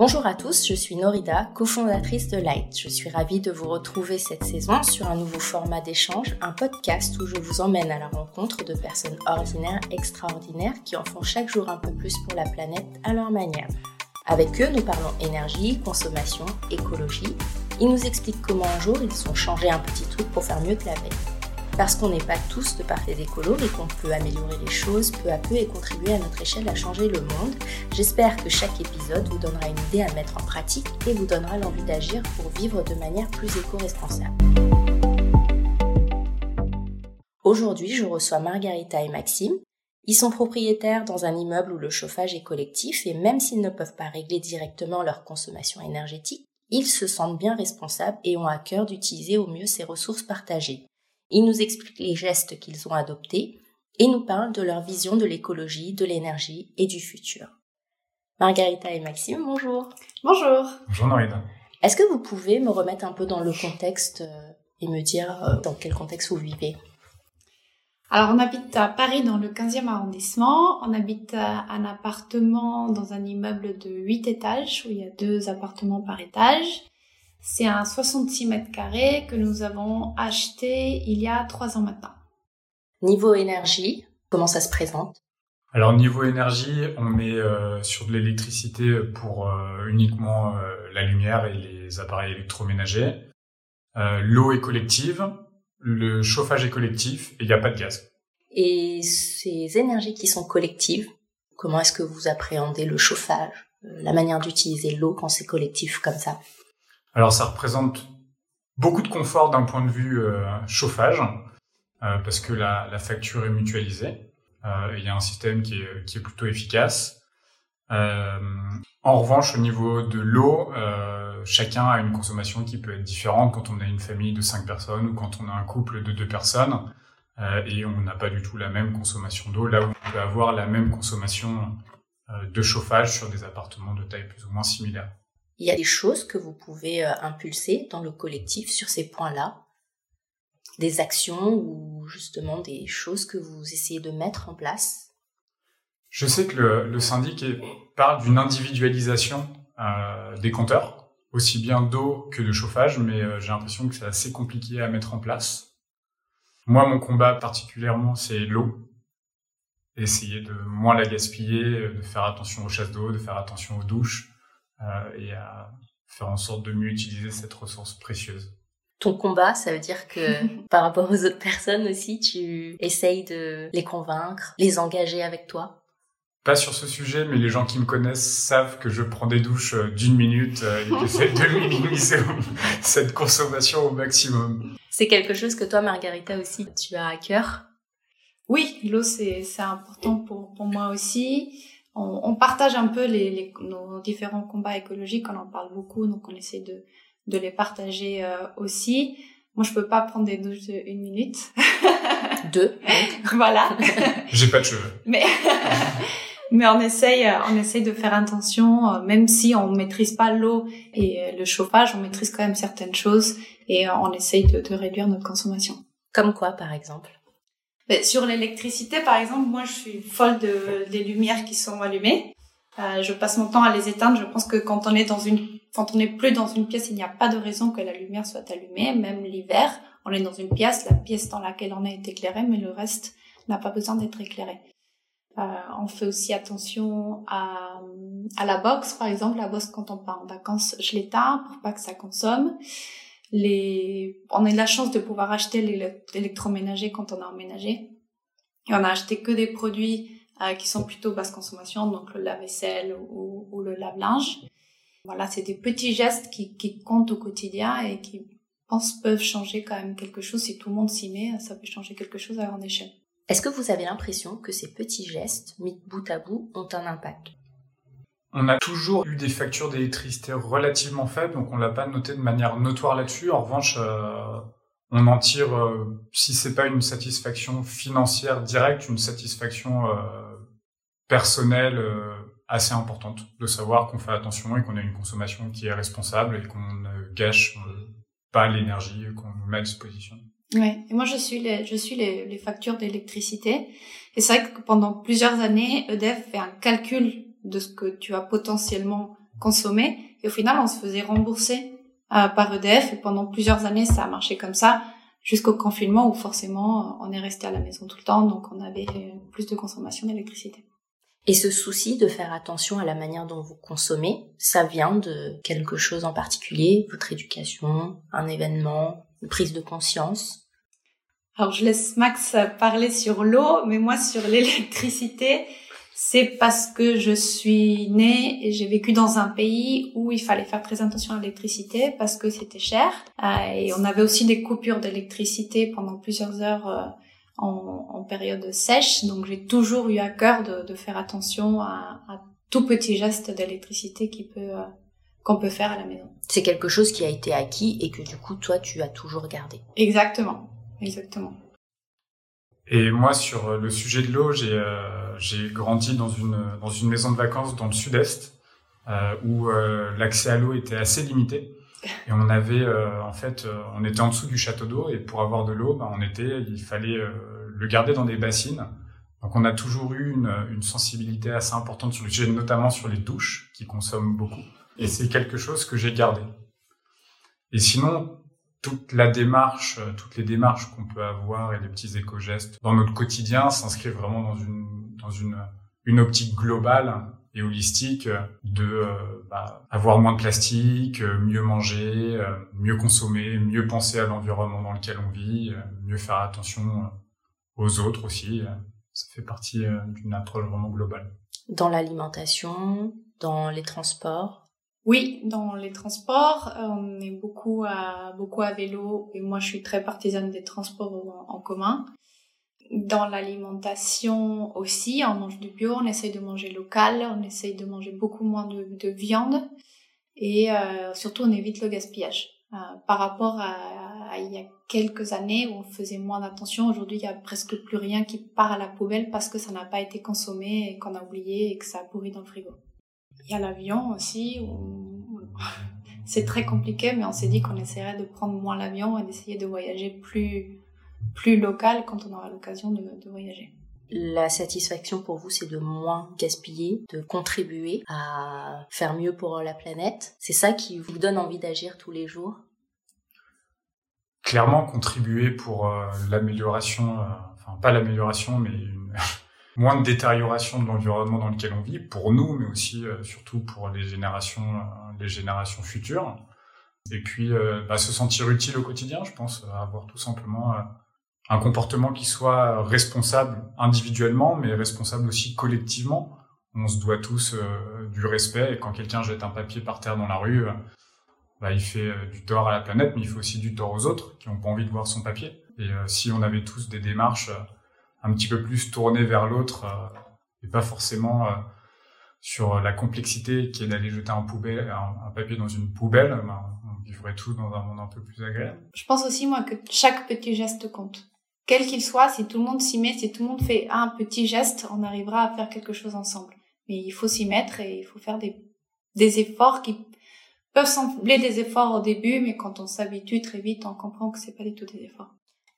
Bonjour à tous, je suis Norida, cofondatrice de Light. Je suis ravie de vous retrouver cette saison sur un nouveau format d'échange, un podcast où je vous emmène à la rencontre de personnes ordinaires, extraordinaires, qui en font chaque jour un peu plus pour la planète à leur manière. Avec eux, nous parlons énergie, consommation, écologie. Ils nous expliquent comment un jour ils ont changé un petit truc pour faire mieux que la veille. Parce qu'on n'est pas tous de parfaits écolos et qu'on peut améliorer les choses peu à peu et contribuer à notre échelle à changer le monde, j'espère que chaque épisode vous donnera une idée à mettre en pratique et vous donnera l'envie d'agir pour vivre de manière plus éco-responsable. Aujourd'hui, je reçois Margarita et Maxime. Ils sont propriétaires dans un immeuble où le chauffage est collectif et même s'ils ne peuvent pas régler directement leur consommation énergétique, ils se sentent bien responsables et ont à cœur d'utiliser au mieux ces ressources partagées. Ils nous expliquent les gestes qu'ils ont adoptés et nous parlent de leur vision de l'écologie, de l'énergie et du futur. Margarita et Maxime, bonjour. Bonjour. Bonjour Norida. Est-ce que vous pouvez me remettre un peu dans le contexte euh, et me dire euh, dans quel contexte vous vivez? Alors on habite à Paris dans le 15e arrondissement. On habite un appartement dans un immeuble de 8 étages où il y a deux appartements par étage. C'est un 66 mètres carrés que nous avons acheté il y a trois ans maintenant. Niveau énergie, comment ça se présente? Alors niveau énergie, on met euh, sur de l'électricité pour euh, uniquement euh, la lumière et les appareils électroménagers. L'eau est collective, le chauffage est collectif et il n'y a pas de gaz. Et ces énergies qui sont collectives, comment est-ce que vous appréhendez le chauffage, la manière d'utiliser l'eau quand c'est collectif comme ça? Alors ça représente beaucoup de confort d'un point de vue euh, chauffage, euh, parce que la, la, facture est mutualisée. Euh, il y a un système qui est, qui est plutôt efficace. en revanche, au niveau de l'eau, chacun a une consommation qui peut être différente quand on a une famille de cinq personnes ou quand on a un couple de deux personnes. et on n'a pas du tout la même consommation d'eau, là où on peut avoir la même consommation de chauffage sur des appartements de taille plus ou moins similaire. Il y a des choses que vous pouvez euh, impulser dans le collectif sur ces points-là, des actions ou justement des choses que vous essayez de mettre en place. Je sais que le, syndic parle d'une individualisation euh, des compteurs, aussi bien d'eau que de chauffage, mais euh, j'ai l'impression que c'est assez compliqué à mettre en place. Moi, mon combat particulièrement, c'est l'eau. Essayer de moins la gaspiller, de faire attention aux chasses d'eau, de faire attention aux douches. Euh, et à faire en sorte de mieux utiliser cette ressource précieuse. Ton combat, ça veut dire que par rapport aux autres personnes aussi, tu essayes de les convaincre, les engager avec toi? Pas sur ce sujet, mais les gens qui me connaissent savent que je prends des douches euh, d'une minute euh, et que j'essaie de minimiser cette consommation au maximum. C'est quelque chose que toi, Margarita, aussi, tu as à cœur? Oui, l'eau, c'est important pour, pour moi aussi on, on, partage un peu les, les, nos différents combats écologiques, on en parle beaucoup, donc on essaie de, de les partager euh, aussi. Moi, je peux pas prendre des douches de une minute. Deux. voilà. J'ai pas de cheveux. Mais mais on essaye, on essaye de faire attention, euh, même si on maîtrise pas l'eau et euh, le chauffage, on maîtrise quand même certaines choses et on essaye de, de réduire notre consommation. Comme quoi, par exemple sur l'électricité, par exemple, moi, je suis folle de, des lumières qui sont allumées. Euh, je passe mon temps à les éteindre. Je pense que quand on est dans une, quand on n'est plus dans une pièce, il n'y a pas de raison que la lumière soit allumée. Même l'hiver, on est dans une pièce, la pièce dans laquelle on est éclairé, mais le reste n'a pas besoin d'être éclairé. Euh, on fait aussi attention à, à la box, par exemple. La box, quand on part en vacances, je l'éteins pour pas que ça consomme les, on a eu la chance de pouvoir acheter l'électroménager quand on a emménagé. Et on a acheté que des produits euh, qui sont plutôt basse consommation, donc le lave-vaisselle ou, ou, le lave-linge. Voilà, c'est des petits gestes qui, qui comptent au quotidien et qui, pense, peuvent changer quand même quelque chose. Si tout le monde s'y met, ça peut changer quelque chose à grande échelle. Est-ce que vous avez l'impression que ces petits gestes, mis bout à bout, ont un impact? On a toujours eu des factures d'électricité relativement faibles, donc on l'a pas noté de manière notoire là-dessus. En revanche, euh, on en tire, euh, si c'est pas une satisfaction financière directe, une satisfaction euh, personnelle euh, assez importante, de savoir qu'on fait attention et qu'on a une consommation qui est responsable et qu'on ne gâche pas l'énergie qu'on nous met à disposition. Ouais, et moi je suis les, je suis les, les factures d'électricité. Et c'est vrai que pendant plusieurs années, EDF fait un calcul de ce que tu as potentiellement consommait. Et au final, on se faisait rembourser euh, par EDF. Et pendant plusieurs années, ça a marché comme ça, jusqu'au confinement où forcément, on est resté à la maison tout le temps, donc on avait plus de consommation d'électricité. Et ce souci de faire attention à la manière dont vous consommez, ça vient de quelque chose en particulier, votre éducation, un événement, une prise de conscience? Alors je laisse Max parler sur l'eau, mais moi sur l'électricité, c'est parce que je suis née et j'ai vécu dans un pays où il fallait faire très attention à l'électricité parce que c'était cher. Euh, et on avait aussi des coupures d'électricité pendant plusieurs heures euh, en, en, période sèche. Donc j'ai toujours eu à cœur de, de faire attention à, à, tout petit geste d'électricité qui peut euh, qu'on peut faire à la maison. C'est quelque chose qui a été acquis et que du coup toi tu as toujours gardé. Exactement, exactement. Et moi, sur le sujet de l'eau, j'ai euh, j'ai grandi dans une dans une maison de vacances dans le sud-est euh, où euh, l'accès à l'eau était assez limité. Et on avait euh, en fait, on était en dessous du château d'eau et pour avoir de l'eau, bah, on était, il fallait le garder dans des bassines. Donc on a toujours eu une, une sensibilité assez importante sur le sujet, notamment sur les douches qui consomment beaucoup. Et c'est quelque chose que j'ai gardé. Et sinon, toute la démarche, toutes les démarches qu'on peut avoir et les petits éco-gestes dans notre quotidien s'inscrivent vraiment dans une dans une une optique globale et holistique de euh, bah, avoir moins de plastique, euh, mieux manger, mieux consommer, mieux penser à l'environnement dans lequel on vit, mieux faire attention aux autres aussi. Ça fait partie d'une approche vraiment globale. Dans l'alimentation, dans les transports, oui, dans les transports, euh, on est beaucoup à beaucoup à vélo et moi je suis très partisane des transports en, commun. Dans l'alimentation aussi, on mange du bio, on essaye de manger local, on essaye de manger beaucoup moins de, de viande et euh, surtout on évite le gaspillage. Euh, par rapport à, il y a quelques années où on faisait moins d'attention, aujourd'hui il y a presque plus rien qui part à la poubelle parce que ça n'a pas été consommé et qu'on a oublié et que ça a pourri dans le frigo. Il y a l'avion aussi. C'est très compliqué, mais on s'est dit qu'on essaierait de prendre moins l'avion et d'essayer de voyager plus, plus local quand on aura l'occasion de, de voyager. La satisfaction pour vous, c'est de moins gaspiller, de contribuer à faire mieux pour la planète. C'est ça qui vous donne envie d'agir tous les jours? Clairement, contribuer pour euh, l'amélioration, euh, enfin pas l'amélioration, mais une, moins de détérioration de l'environnement dans lequel on vit pour nous, mais aussi euh, surtout pour les générations, euh, les générations futures. Et puis euh, bah, se sentir utile au quotidien, je pense, avoir tout simplement un comportement qui soit responsable individuellement, mais responsable aussi collectivement. On se doit tous du respect, et quand quelqu'un jette un papier par terre dans la rue, bah, il fait du tort à la planète, mais il fait aussi du tort aux autres qui n'ont pas envie de voir son papier. Et si on avait tous des démarches un petit peu plus tourné vers l'autre euh, et pas forcément euh, sur la complexité qui est d'aller jeter un, poubelle, un, papier dans une poubelle, ben, on vivrait tous dans un monde un peu plus agréable. Je pense aussi, moi, que chaque petit geste compte. Quel qu'il soit, si tout le monde s'y met, si tout le monde fait un petit geste, on arrivera à faire quelque chose ensemble. Mais il faut s'y mettre et il faut faire des, des efforts qui peuvent sembler des efforts au début, mais quand on s'habitue très vite, on comprend que c'est pas du tout des efforts.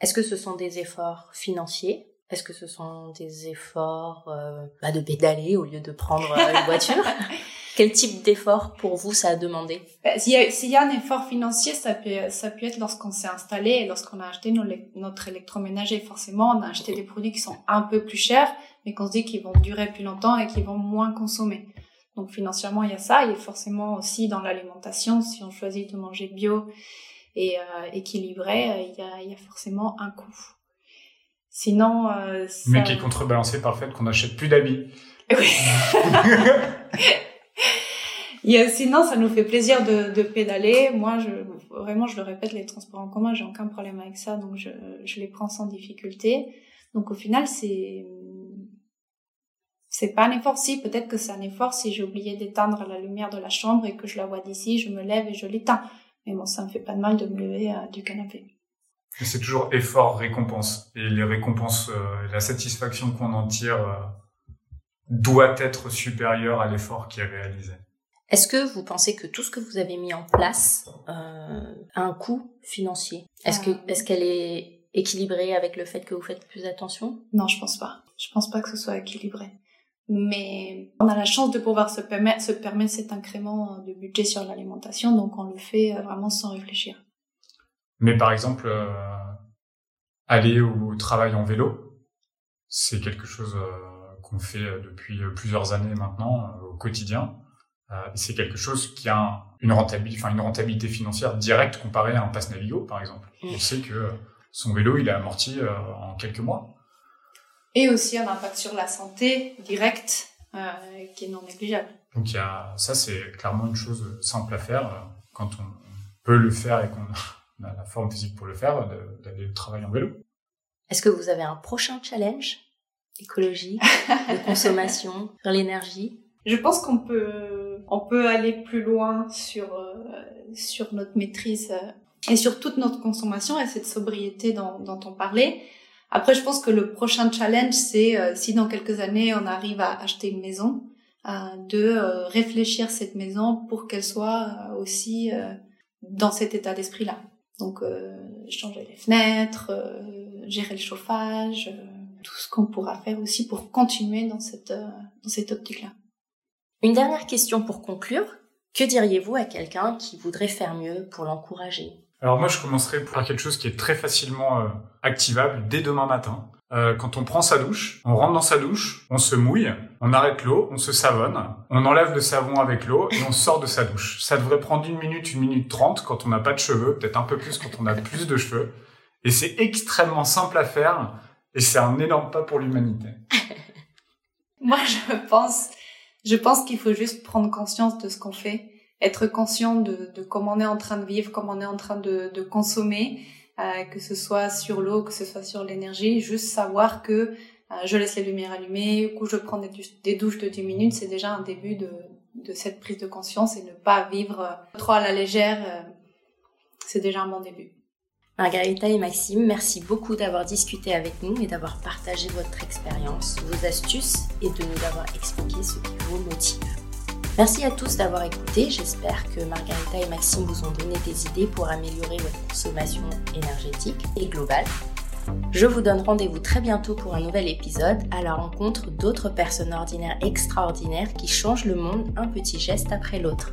Est-ce que ce sont des efforts financiers? Est-ce que ce sont des efforts euh, bah, de pédaler au lieu de prendre euh, une voiture? Quel type d'effort pour vous ça a demandé bah, S'il y, y, a un effort financier, ça peut, ça peut être lorsqu'on s'est installé et lorsqu'on a acheté nos, notre électroménager. Forcément, on a acheté des produits qui sont un peu plus chers, mais qu'on se dit qu'ils vont durer plus longtemps et qu'ils vont moins consommer. Donc financièrement, il y a ça. Il y a forcément aussi dans l'alimentation, si on choisit de manger bio et euh, équilibré, euh, il y, a, il y a forcément un coût. Sinon, euh, ça... mais qui est contrebalancé par le fait qu'on n'achète plus d'habits. Oui. sinon, ça nous fait plaisir de, pédaler. Moi, vraiment, je le répète, les transports en commun, j'ai aucun problème avec ça, donc je, les prends sans difficulté. Donc au final, c'est c'est pas un effort. Si, peut-être que c'est un effort si j'ai oublié d'éteindre la lumière de la chambre et que je la vois d'ici, je me lève et je l'éteins. Mais bon, ça me fait pas de mal de me lever euh, du canapé c'est toujours effort, récompense. Et les récompenses, euh, la satisfaction qu'on en tire euh, doit être supérieure à l'effort qui est réalisé. Est-ce que vous pensez que tout ce que vous avez mis en place euh, a un coût financier? Est-ce que est-ce qu'elle est équilibrée avec le fait que vous faites plus attention? Non, je pense pas. Je pense pas que ce soit équilibré. Mais on a la chance de pouvoir se permettre, se permettre cet incrément de budget sur l'alimentation, donc on le fait vraiment sans réfléchir. Mais par exemple, euh, aller au travail en vélo, c'est quelque chose euh, qu'on fait depuis plusieurs années maintenant au quotidien. C'est quelque chose qui a une rentabilité, enfin une rentabilité financière directe comparée à un pass Navigo, par exemple. Mm. On sait que son vélo, il est amorti en quelques mois et aussi un impact sur la santé direct euh, qui est non négligeable. Donc il y a, ça c'est clairement une chose simple à faire euh, quand on peut le faire et qu'on a la forme physique pour le faire, d'aller travailler en vélo. Est-ce que vous avez un prochain challenge écologique, de consommation, sur l'énergie? Je pense qu'on peut, on peut aller plus loin sur, euh, sur notre maîtrise euh, et sur toute notre consommation et cette sobriété dont, dont on parlait. Après, je pense que le prochain challenge, c'est euh, si dans quelques années on arrive à acheter une maison, euh, de euh, réfléchir cette maison pour qu'elle soit aussi dans cet état d'esprit-là. Donc, changer les fenêtres, gérer le chauffage, tout ce qu'on pourra faire aussi pour continuer dans cette dans cette optique-là. Une dernière question pour conclure. Que diriez-vous à quelqu'un qui voudrait faire mieux pour l'encourager? Alors moi, je commencerai par quelque chose qui est très facilement euh, activable dès demain matin. Euh, quand on prend sa douche, on rentre dans sa douche, on se mouille, on arrête l'eau, on se savonne, on enlève le savon avec l'eau et on sort de sa douche. Ça devrait prendre une minute, une minute trente quand on n'a pas de cheveux, peut-être un peu plus quand on a plus de cheveux. Et c'est extrêmement simple à faire et c'est un énorme pas pour l'humanité. Moi, je pense, je pense qu'il faut juste prendre conscience de ce qu'on fait être conscient de, de, comment on est en train de vivre, comment on est en train de, de consommer, euh, que ce soit sur l'eau, que ce soit sur l'énergie, juste savoir que euh, je laisse les lumières allumées, ou je prends des, des douches de 10 minutes, c'est déjà un début de, de cette prise de conscience et ne pas vivre trop à la légère, euh, c'est déjà un bon début. Margarita et Maxime, merci beaucoup d'avoir discuté avec nous et d'avoir partagé votre expérience, vos astuces et de nous avoir expliqué ce qui vous motive. Merci à tous d'avoir écouté. J'espère que Margarita et Maxime vous ont donné des idées pour améliorer votre consommation énergétique et globale. Je vous donne rendez-vous très bientôt pour un nouvel épisode à la rencontre d'autres personnes ordinaires extraordinaires qui changent le monde un petit geste après l'autre.